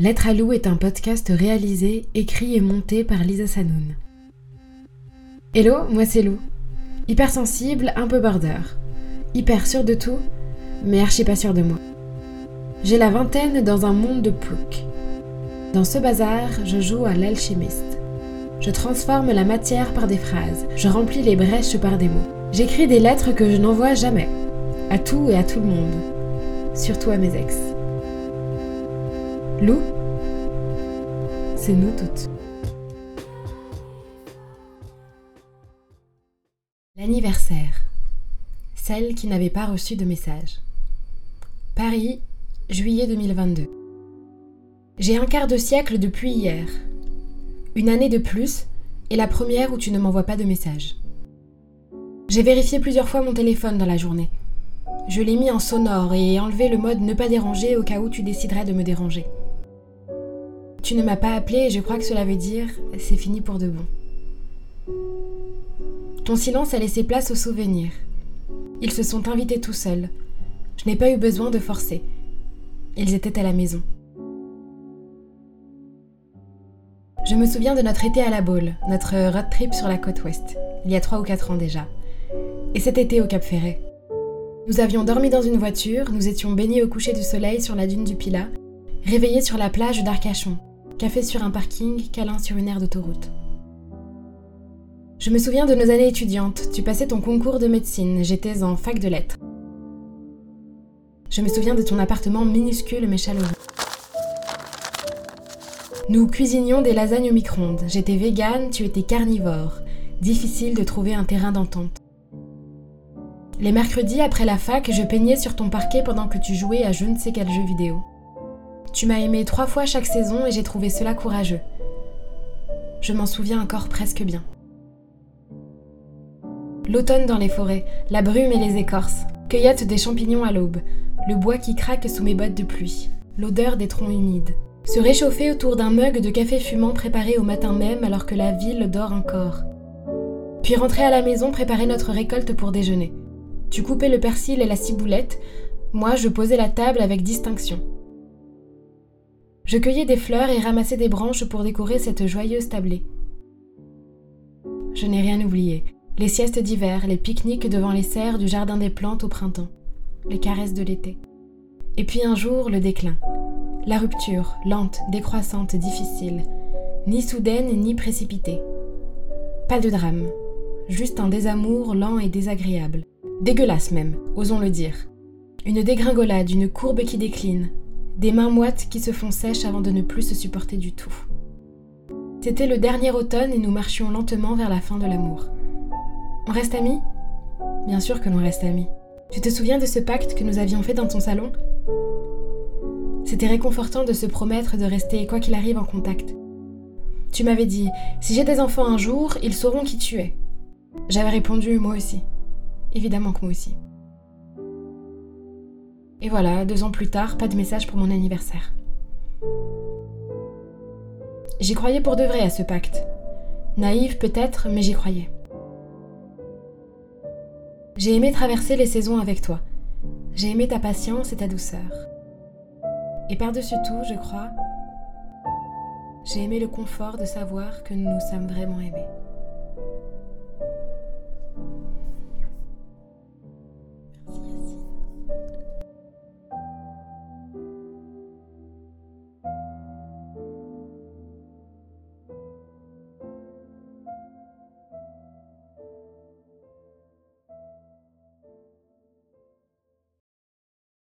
Lettre à Lou est un podcast réalisé, écrit et monté par Lisa Sanoun. Hello, moi c'est Lou. Hypersensible, un peu border. Hyper sûr de tout, mais archi pas sûr de moi. J'ai la vingtaine dans un monde de plouc. Dans ce bazar, je joue à l'alchimiste. Je transforme la matière par des phrases, je remplis les brèches par des mots. J'écris des lettres que je n'envoie jamais, à tout et à tout le monde, surtout à mes ex. Lou, c'est nous toutes. L'anniversaire. Celle qui n'avait pas reçu de message. Paris, juillet 2022. J'ai un quart de siècle depuis hier. Une année de plus et la première où tu ne m'envoies pas de message. J'ai vérifié plusieurs fois mon téléphone dans la journée. Je l'ai mis en sonore et enlevé le mode ne pas déranger au cas où tu déciderais de me déranger. Tu ne m'as pas appelé et je crois que cela veut dire c'est fini pour de bon. Ton silence a laissé place aux souvenirs. Ils se sont invités tout seuls. Je n'ai pas eu besoin de forcer. Ils étaient à la maison. Je me souviens de notre été à la Baule, notre road trip sur la côte ouest, il y a trois ou quatre ans déjà. Et cet été au Cap Ferret. Nous avions dormi dans une voiture, nous étions baignés au coucher du soleil sur la dune du Pilat, réveillés sur la plage d'Arcachon, café sur un parking, câlin sur une aire d'autoroute. Je me souviens de nos années étudiantes, tu passais ton concours de médecine, j'étais en fac de lettres. Je me souviens de ton appartement minuscule mais chaleureux. Nous cuisinions des lasagnes au micro-ondes. J'étais végane, tu étais carnivore. Difficile de trouver un terrain d'entente. Les mercredis après la fac, je peignais sur ton parquet pendant que tu jouais à je ne sais quel jeu vidéo. Tu m'as aimé trois fois chaque saison et j'ai trouvé cela courageux. Je m'en souviens encore presque bien. L'automne dans les forêts, la brume et les écorces, cueillette des champignons à l'aube, le bois qui craque sous mes bottes de pluie, l'odeur des troncs humides. Se réchauffer autour d'un mug de café fumant préparé au matin même alors que la ville dort encore. Puis rentrer à la maison préparer notre récolte pour déjeuner. Tu coupais le persil et la ciboulette, moi je posais la table avec distinction. Je cueillais des fleurs et ramassais des branches pour décorer cette joyeuse tablée. Je n'ai rien oublié. Les siestes d'hiver, les pique-niques devant les serres du jardin des plantes au printemps, les caresses de l'été. Et puis un jour, le déclin. La rupture, lente, décroissante, difficile, ni soudaine ni précipitée. Pas de drame, juste un désamour lent et désagréable. Dégueulasse même, osons le dire. Une dégringolade, une courbe qui décline, des mains moites qui se font sèches avant de ne plus se supporter du tout. C'était le dernier automne et nous marchions lentement vers la fin de l'amour. On reste amis? Bien sûr que l'on reste amis. Tu te souviens de ce pacte que nous avions fait dans ton salon? C'était réconfortant de se promettre de rester quoi qu'il arrive en contact. Tu m'avais dit, si j'ai des enfants un jour, ils sauront qui tu es. J'avais répondu, moi aussi. Évidemment que moi aussi. Et voilà, deux ans plus tard, pas de message pour mon anniversaire. J'y croyais pour de vrai à ce pacte. Naïve peut-être, mais j'y croyais. J'ai aimé traverser les saisons avec toi. J'ai aimé ta patience et ta douceur. Et par-dessus tout, je crois, j'ai aimé le confort de savoir que nous nous sommes vraiment aimés.